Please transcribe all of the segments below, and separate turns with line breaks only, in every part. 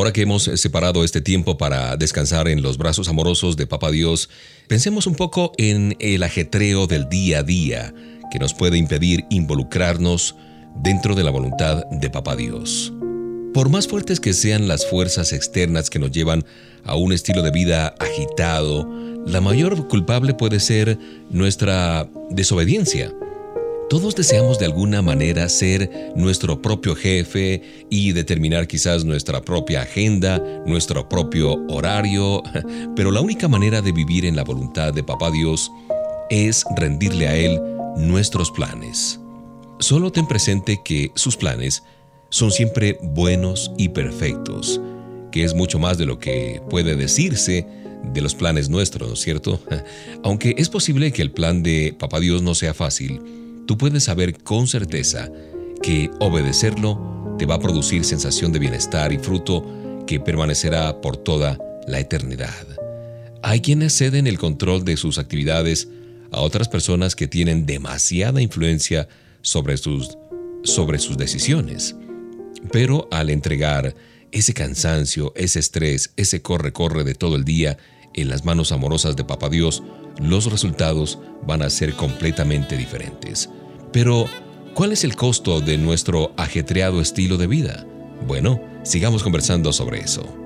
Ahora que hemos separado este tiempo para descansar en los brazos amorosos de Papa Dios, pensemos un poco en el ajetreo del día a día que nos puede impedir involucrarnos dentro de la voluntad de Papa Dios. Por más fuertes que sean las fuerzas externas que nos llevan a un estilo de vida agitado, la mayor culpable puede ser nuestra desobediencia todos deseamos de alguna manera ser nuestro propio jefe y determinar quizás nuestra propia agenda, nuestro propio horario, pero la única manera de vivir en la voluntad de Papá Dios es rendirle a Él nuestros planes. Solo ten presente que sus planes son siempre buenos y perfectos, que es mucho más de lo que puede decirse de los planes nuestros, ¿cierto? Aunque es posible que el plan de Papá Dios no sea fácil, tú puedes saber con certeza que obedecerlo te va a producir sensación de bienestar y fruto que permanecerá por toda la eternidad. Hay quienes ceden el control de sus actividades a otras personas que tienen demasiada influencia sobre sus, sobre sus decisiones. Pero al entregar ese cansancio, ese estrés, ese corre-corre de todo el día en las manos amorosas de Papa Dios, los resultados van a ser completamente diferentes. Pero, ¿cuál es el costo de nuestro ajetreado estilo de vida? Bueno, sigamos conversando sobre eso.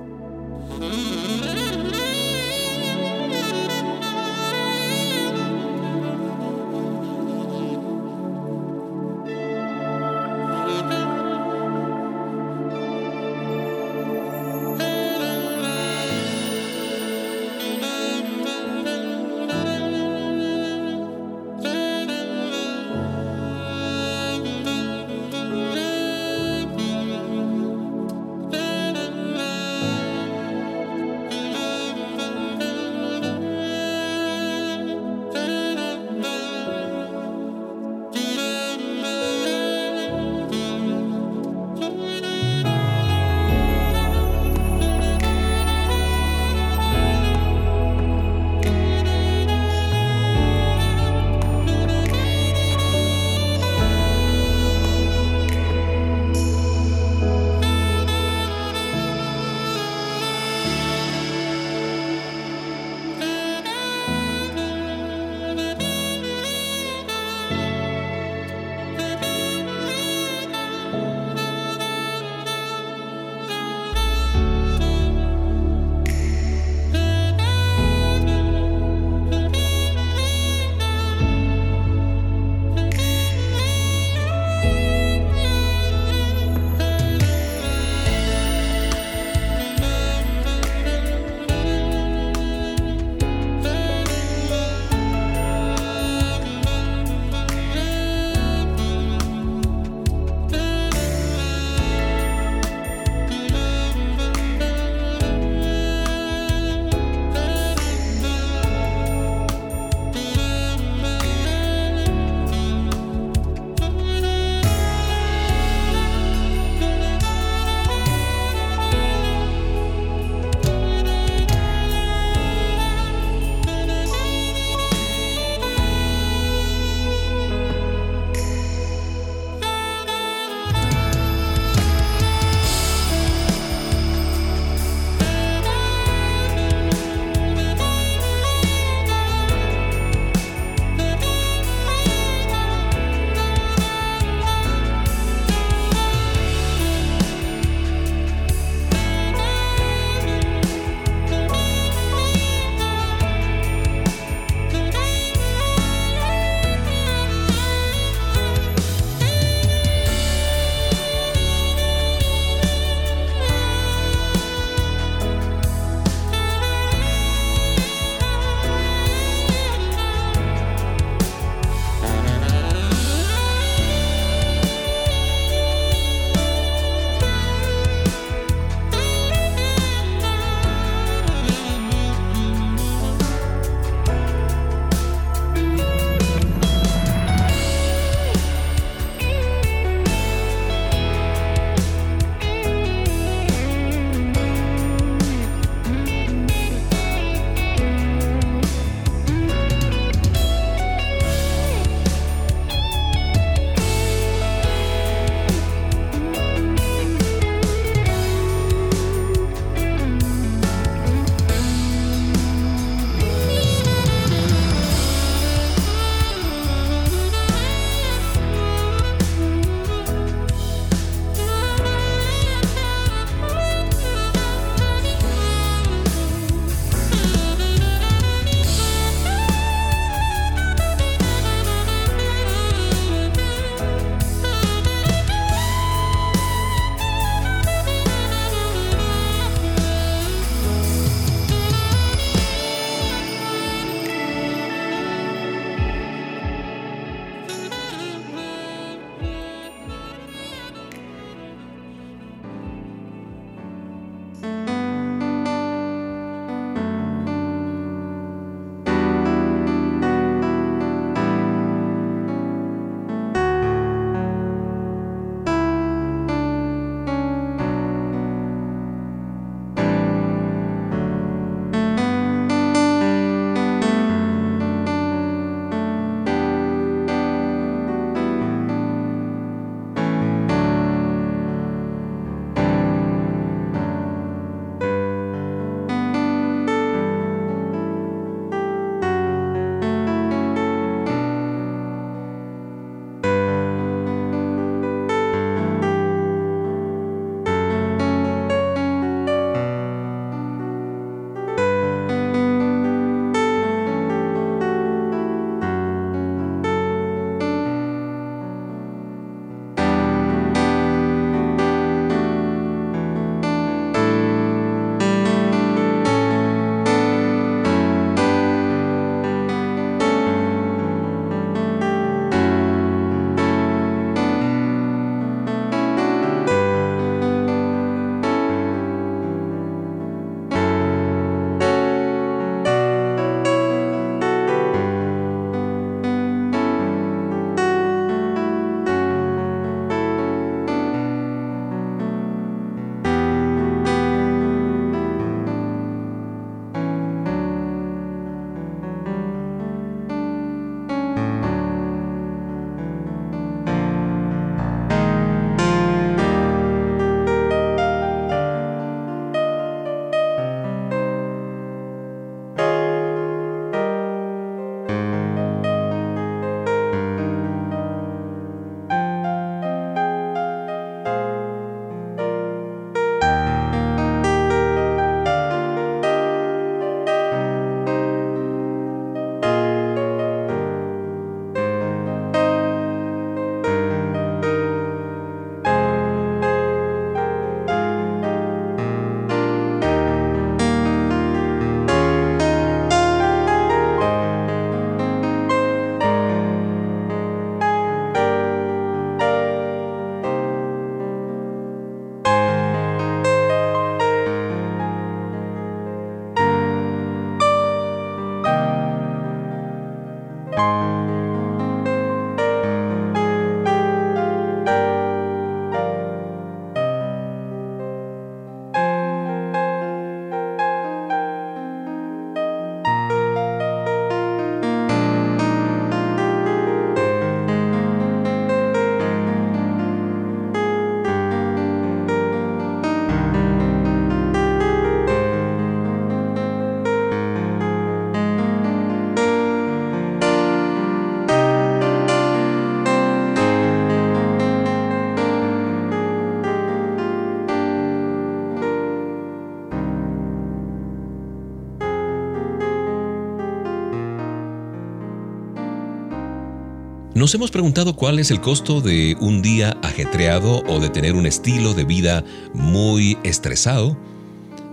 ¿Nos hemos preguntado cuál es el costo de un día ajetreado o de tener un estilo de vida muy estresado?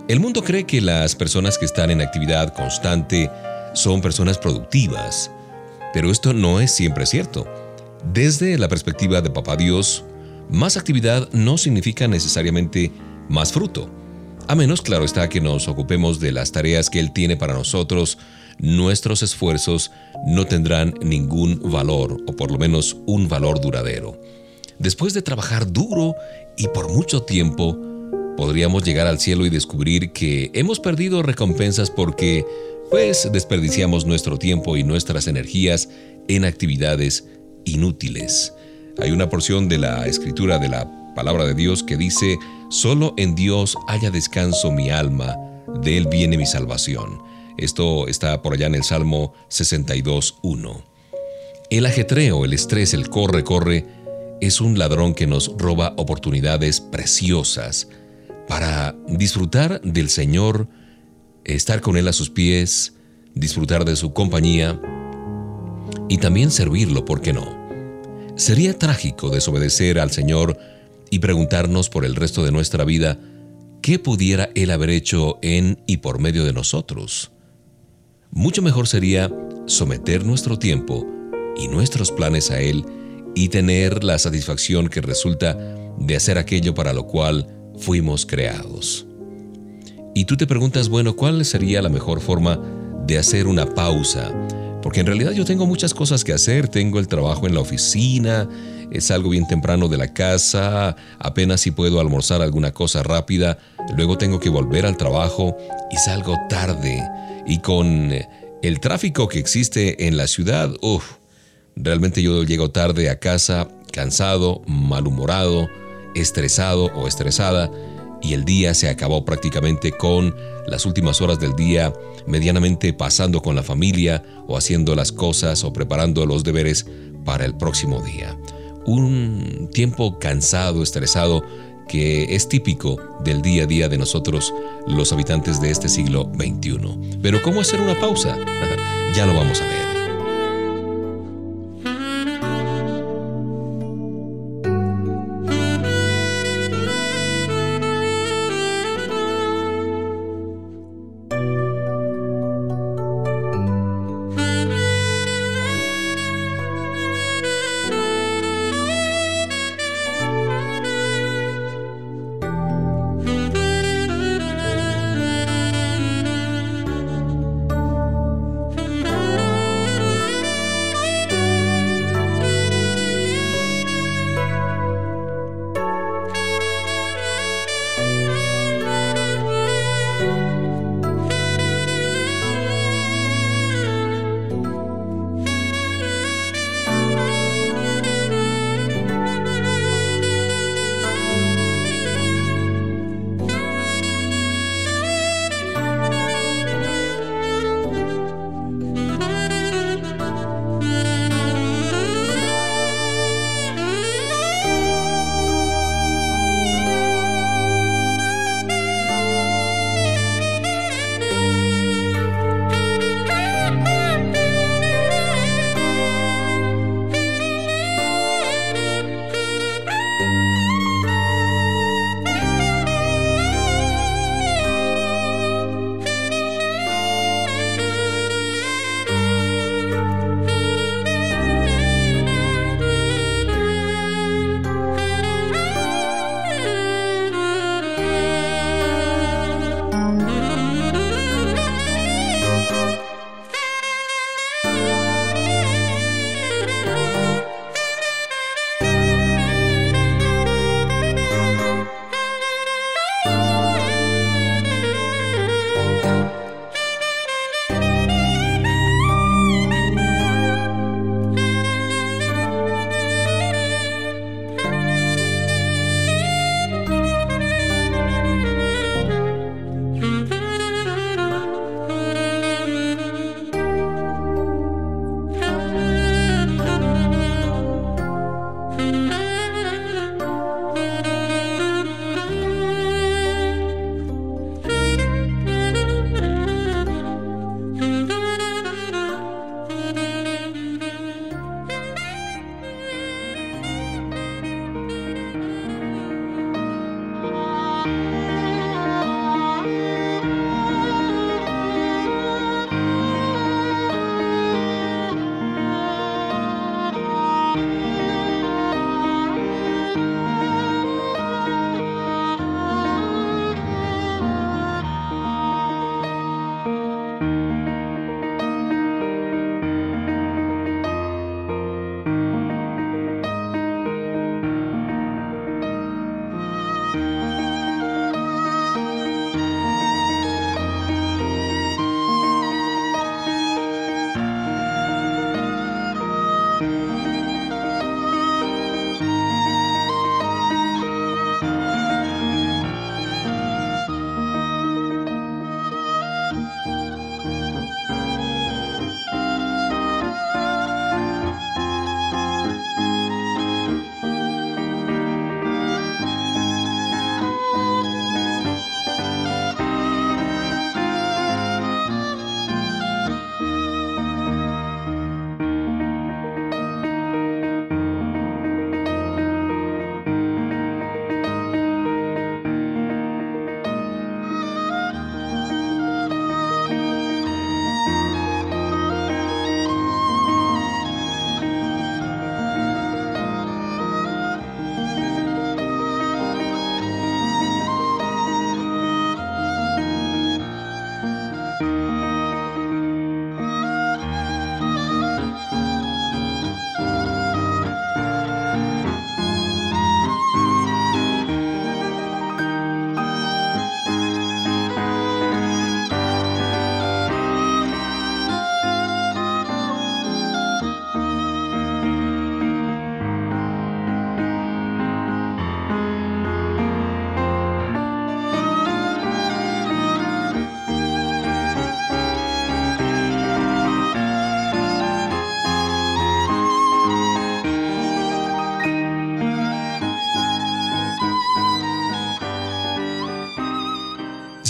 El mundo cree que las personas que están en actividad constante son personas productivas, pero esto no es siempre cierto. Desde la perspectiva de Papá Dios, más actividad no significa necesariamente más fruto. A menos, claro está, que nos ocupemos de las tareas que Él tiene para nosotros, nuestros esfuerzos no tendrán ningún valor, o por lo menos un valor duradero. Después de trabajar duro y por mucho tiempo, podríamos llegar al cielo y descubrir que hemos perdido recompensas porque, pues, desperdiciamos nuestro tiempo y nuestras energías en actividades inútiles. Hay una porción de la escritura de la palabra de Dios que dice, Solo en Dios haya descanso mi alma, de Él viene mi salvación. Esto está por allá en el Salmo 62.1. El ajetreo, el estrés, el corre, corre, es un ladrón que nos roba oportunidades preciosas para disfrutar del Señor, estar con Él a sus pies, disfrutar de su compañía y también servirlo, ¿por qué no? Sería trágico desobedecer al Señor y preguntarnos por el resto de nuestra vida qué pudiera Él haber hecho en y por medio de nosotros. Mucho mejor sería someter nuestro tiempo y nuestros planes a Él y tener la satisfacción que resulta de hacer aquello para lo cual fuimos creados. Y tú te preguntas, bueno, ¿cuál sería la mejor forma de hacer una pausa? Porque en realidad yo tengo muchas cosas que hacer, tengo el trabajo en la oficina, salgo bien temprano de la casa, apenas si puedo almorzar alguna cosa rápida, luego tengo que volver al trabajo y salgo tarde y con el tráfico que existe en la ciudad, uff, realmente yo llego tarde a casa, cansado, malhumorado, estresado o estresada, y el día se acabó prácticamente con las últimas horas del día medianamente pasando con la familia o haciendo las cosas o preparando los deberes para el próximo día. Un tiempo cansado, estresado, que es típico del día a día de nosotros, los habitantes de este siglo XXI. Pero ¿cómo hacer una pausa? ya lo vamos a ver.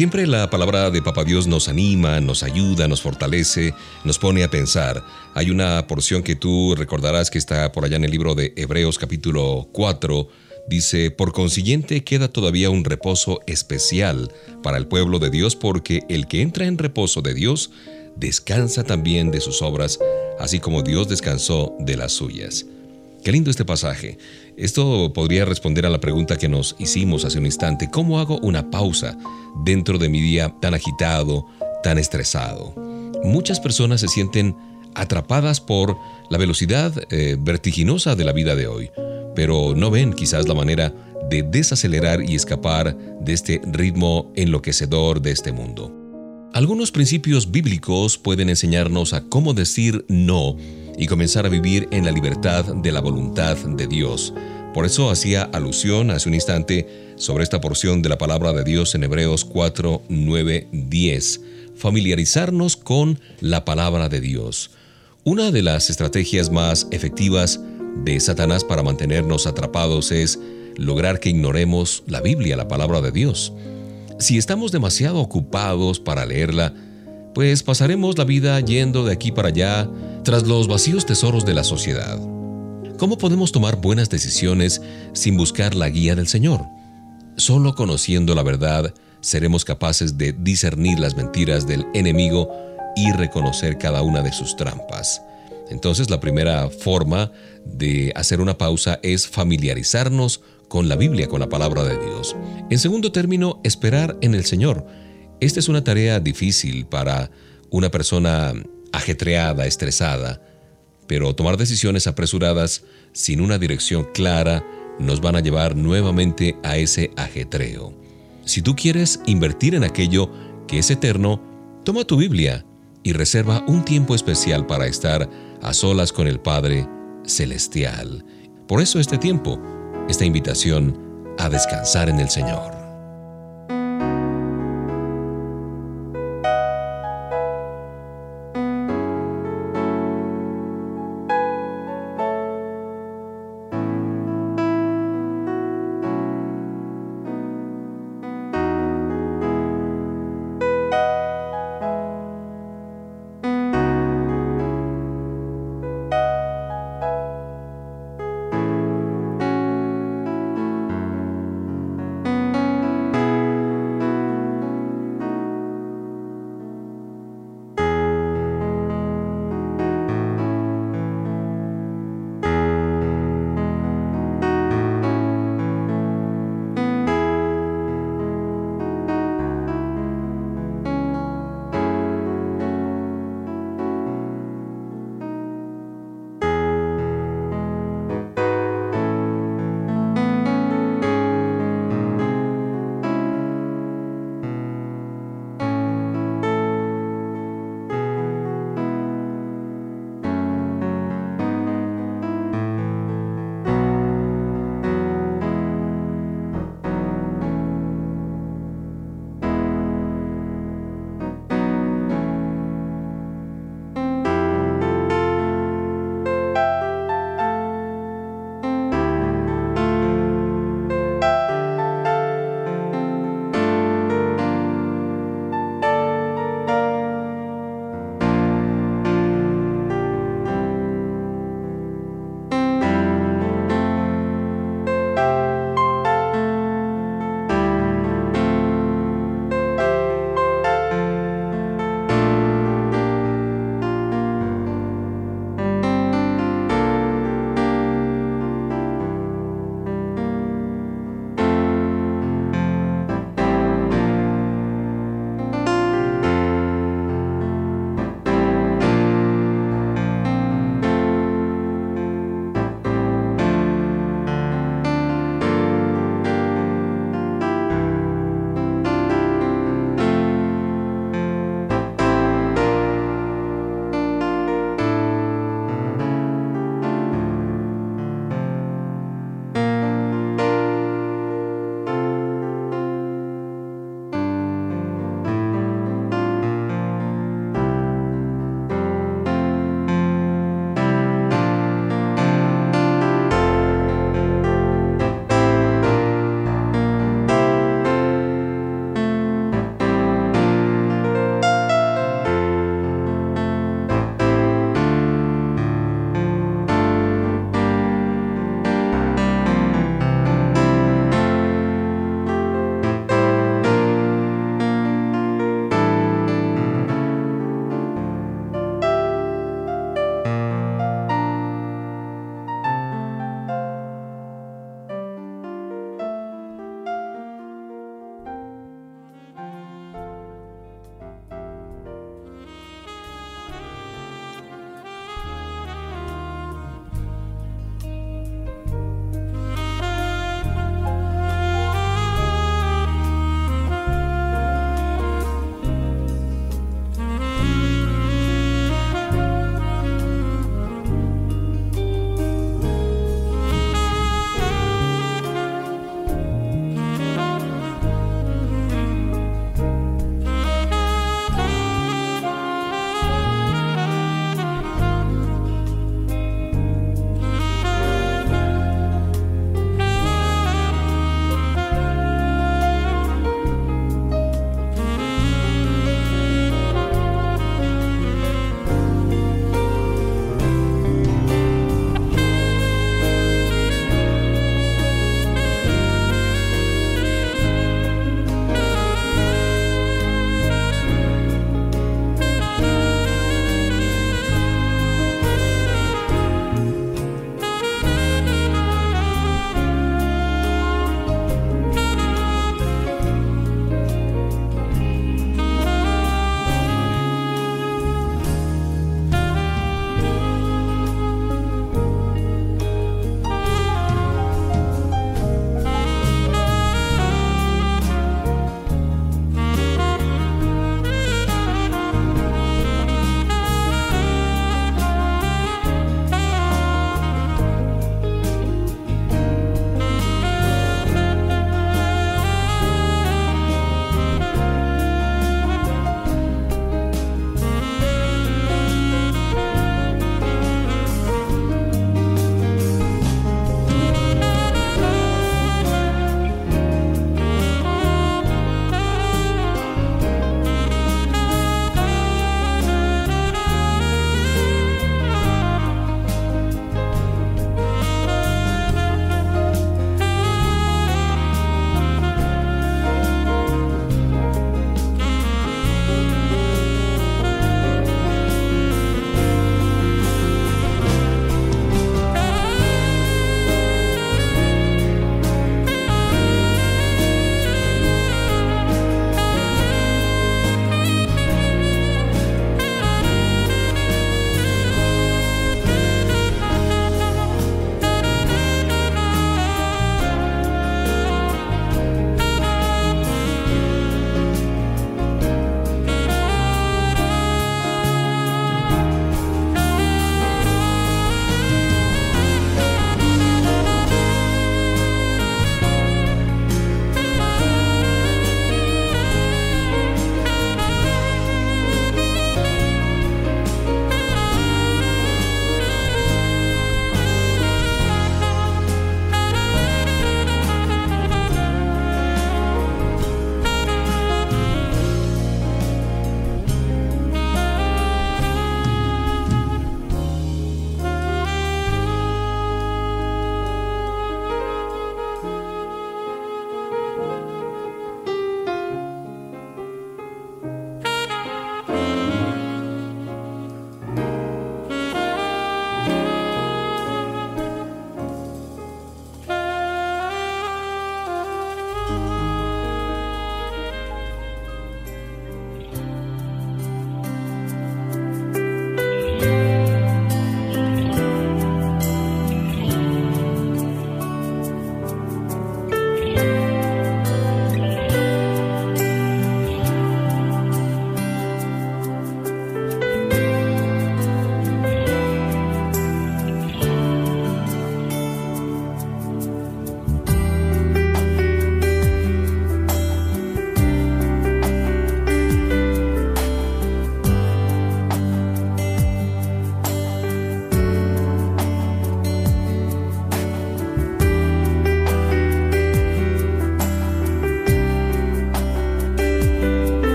Siempre la palabra de Papa Dios nos anima, nos ayuda, nos fortalece, nos pone a pensar. Hay una porción que tú recordarás que está por allá en el libro de Hebreos capítulo 4. Dice, por consiguiente queda todavía un reposo especial para el pueblo de Dios porque el que entra en reposo de Dios descansa también de sus obras, así como Dios descansó de las suyas. Qué lindo este pasaje. Esto podría responder a la pregunta que nos hicimos hace un instante. ¿Cómo hago una pausa dentro de mi día tan agitado, tan estresado? Muchas personas se sienten atrapadas por la velocidad eh, vertiginosa de la vida de hoy, pero no ven quizás la manera de desacelerar y escapar de este ritmo enloquecedor de este mundo. Algunos principios bíblicos pueden enseñarnos a cómo decir no y comenzar a vivir en la libertad de la voluntad de Dios. Por eso hacía alusión hace un instante sobre esta porción de la palabra de Dios en Hebreos 4, 9, 10. Familiarizarnos con la palabra de Dios. Una de las estrategias más efectivas de Satanás para mantenernos atrapados es lograr que ignoremos la Biblia, la palabra de Dios. Si estamos demasiado ocupados para leerla, pues pasaremos la vida yendo de aquí para allá tras los vacíos tesoros de la sociedad. ¿Cómo podemos tomar buenas decisiones sin buscar la guía del Señor? Solo conociendo la verdad seremos capaces de discernir las mentiras del enemigo y reconocer cada una de sus trampas. Entonces la primera forma de hacer una pausa es familiarizarnos con la Biblia, con la palabra de Dios. En segundo término, esperar en el Señor. Esta es una tarea difícil para una persona ajetreada, estresada, pero tomar decisiones apresuradas sin una dirección clara nos van a llevar nuevamente a ese ajetreo. Si tú quieres invertir en aquello que es eterno, toma tu Biblia y reserva un tiempo especial para estar a solas con el Padre Celestial. Por eso este tiempo, esta invitación a descansar en el Señor.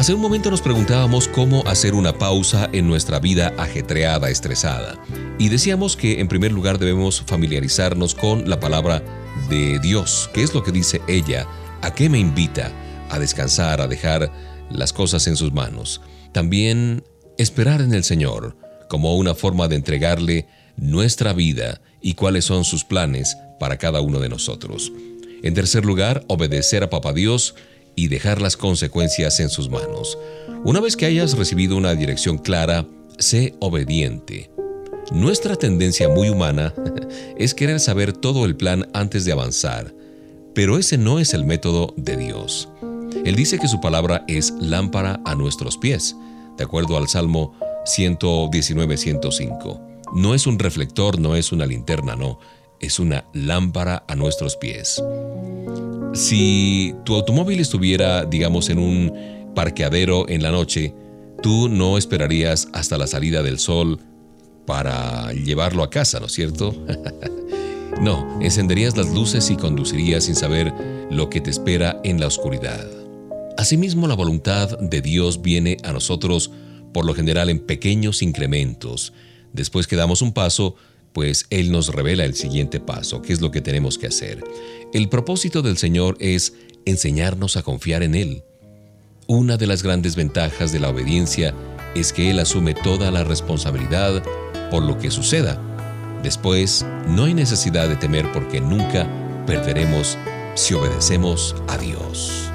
Hace un momento nos preguntábamos cómo hacer una pausa en nuestra vida ajetreada, estresada. Y decíamos que en primer lugar debemos familiarizarnos con la palabra de Dios. ¿Qué es lo que dice ella? ¿A qué me invita? A descansar, a dejar las cosas en sus manos. También esperar en el Señor como una forma de entregarle nuestra vida y cuáles son sus planes para cada uno de nosotros. En tercer lugar, obedecer a Papá Dios y dejar las consecuencias en sus manos. Una vez que hayas recibido una dirección clara, sé obediente. Nuestra tendencia muy humana es querer saber todo el plan antes de avanzar, pero ese no es el método de Dios. Él dice que su palabra es lámpara a nuestros pies, de acuerdo al Salmo 119-105. No es un reflector, no es una linterna, no, es una lámpara a nuestros pies. Si tu automóvil estuviera, digamos, en un parqueadero en la noche, tú no esperarías hasta la salida del sol para llevarlo a casa, ¿no es cierto? no, encenderías las luces y conducirías sin saber lo que te espera en la oscuridad. Asimismo, la voluntad de Dios viene a nosotros por lo general en pequeños incrementos. Después que damos un paso, pues Él nos revela el siguiente paso, qué es lo que tenemos que hacer. El propósito del Señor es enseñarnos a confiar en Él. Una de las grandes ventajas de la obediencia es que Él asume toda la responsabilidad por lo que suceda. Después, no hay necesidad de temer porque nunca perderemos si obedecemos a Dios.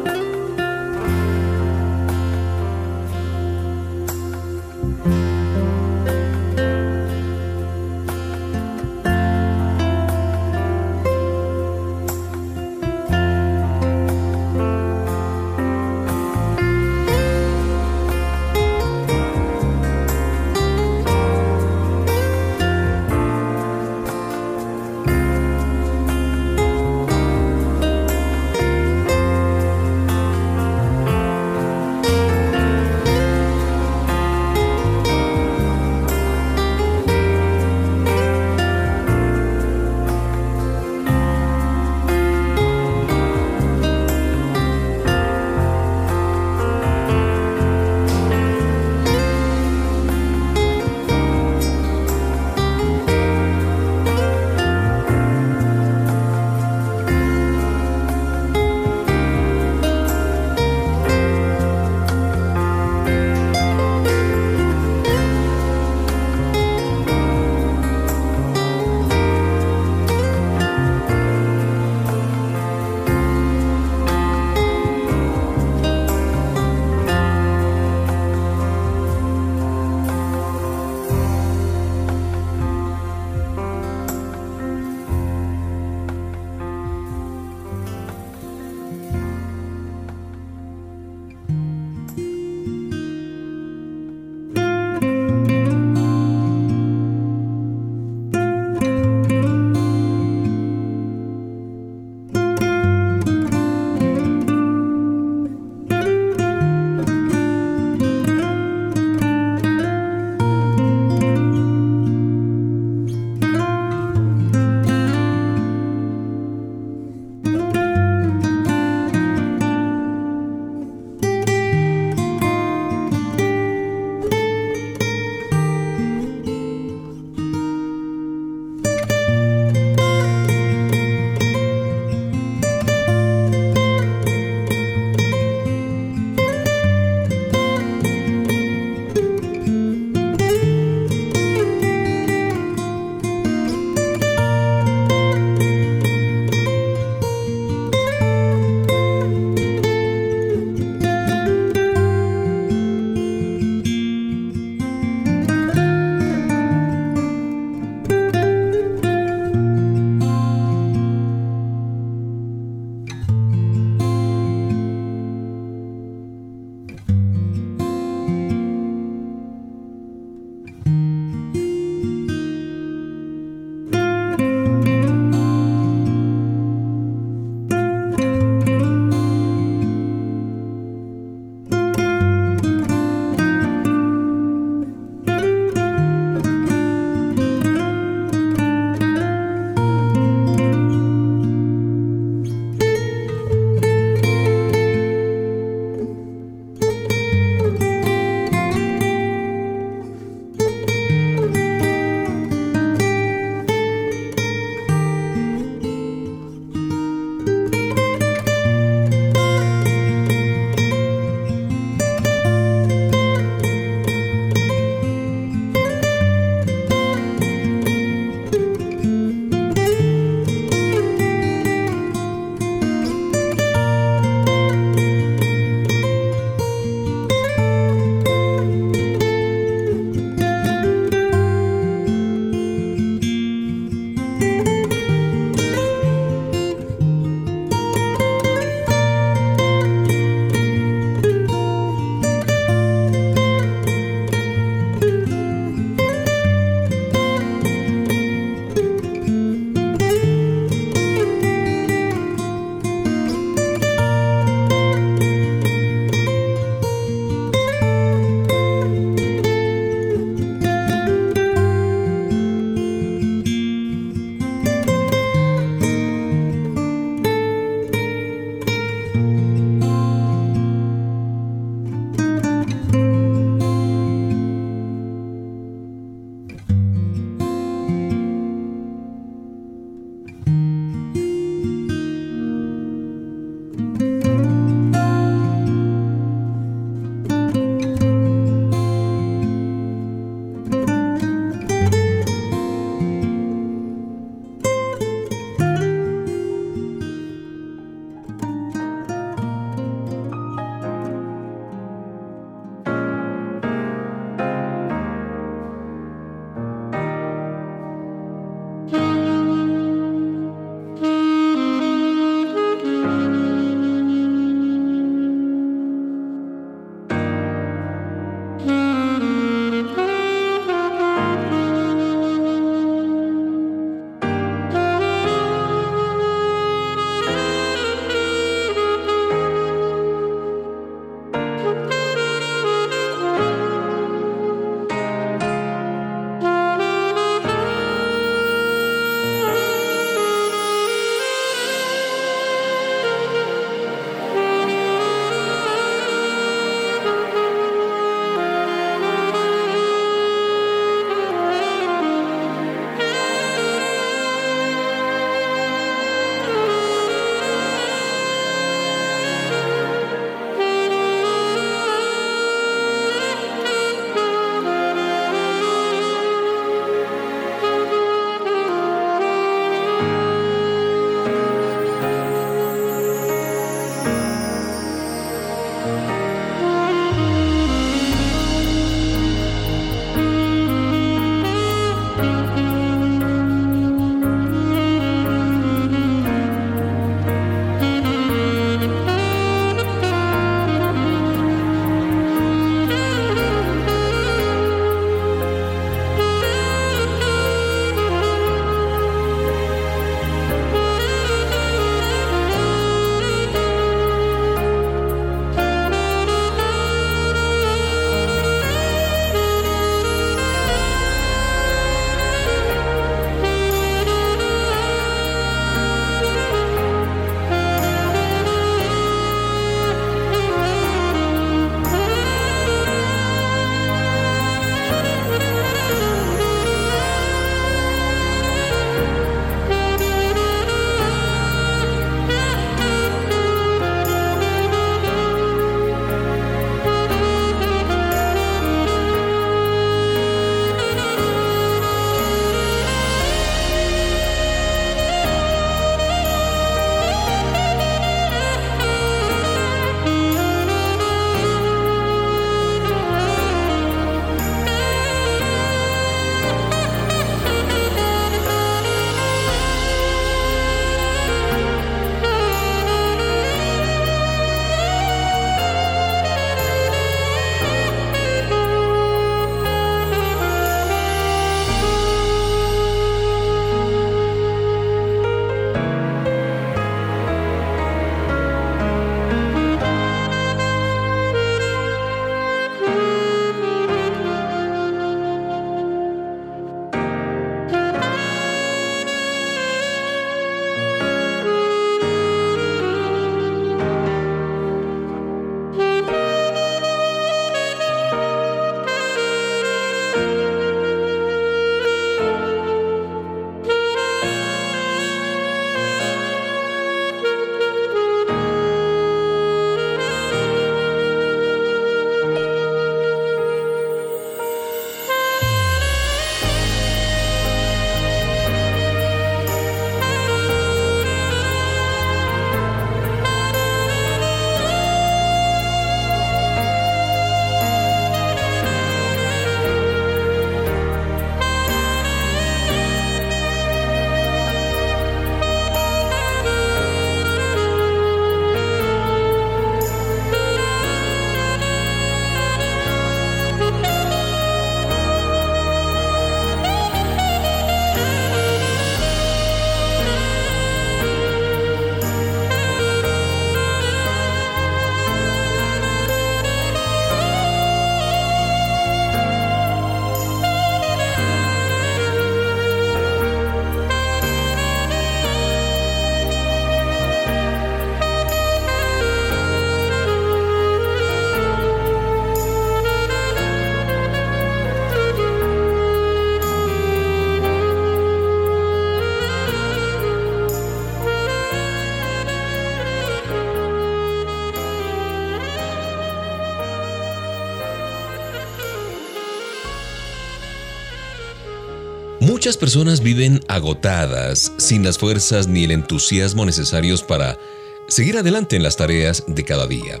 Muchas personas viven agotadas, sin las fuerzas ni el entusiasmo necesarios para seguir adelante en las tareas de cada día.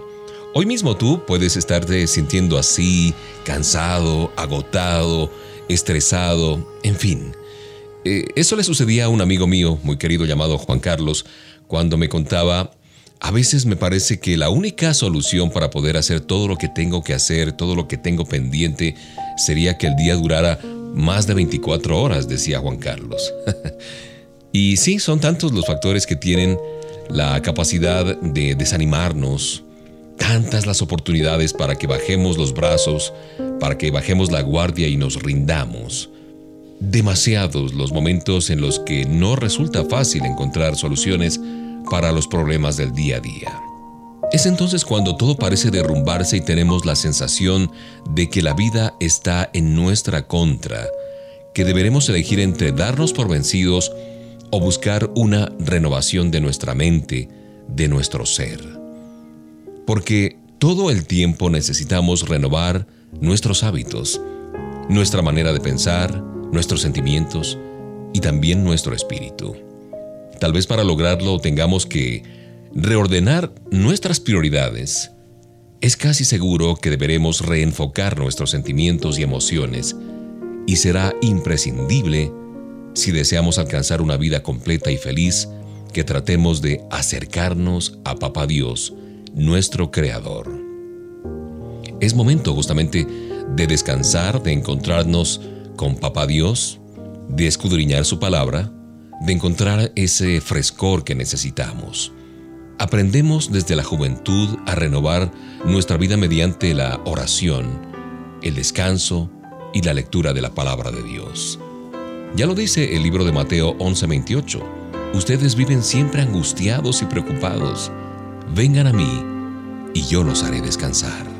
Hoy mismo tú puedes estarte sintiendo así, cansado, agotado, estresado, en fin. Eh, eso le sucedía a un amigo mío, muy querido llamado Juan Carlos, cuando me contaba, a veces me parece que la única solución para poder hacer todo lo que tengo que hacer, todo lo que tengo pendiente, sería que el día durara más de 24 horas, decía Juan Carlos. y sí, son tantos los factores que tienen la capacidad de desanimarnos, tantas las oportunidades para que bajemos los brazos, para que bajemos la guardia y nos rindamos. Demasiados los momentos en los que no resulta fácil encontrar soluciones para los problemas del día a día. Es entonces cuando todo parece derrumbarse y tenemos la sensación de que la vida está en nuestra contra, que deberemos elegir entre darnos por vencidos o buscar una renovación de nuestra mente, de nuestro ser porque todo el tiempo necesitamos renovar nuestros hábitos, nuestra manera de pensar, nuestros sentimientos y también nuestro espíritu. Tal vez para lograrlo tengamos que reordenar nuestras prioridades. Es casi seguro que deberemos reenfocar nuestros sentimientos y emociones y será imprescindible si deseamos alcanzar una vida completa y feliz que tratemos de acercarnos a Papá Dios nuestro Creador. Es momento justamente de descansar, de encontrarnos con Papá Dios, de escudriñar su palabra, de encontrar ese frescor que necesitamos. Aprendemos desde la juventud a renovar nuestra vida mediante la oración, el descanso y la lectura de la palabra de Dios. Ya lo dice el libro de Mateo 11:28. Ustedes viven siempre angustiados y preocupados vengan a mí y yo los haré descansar.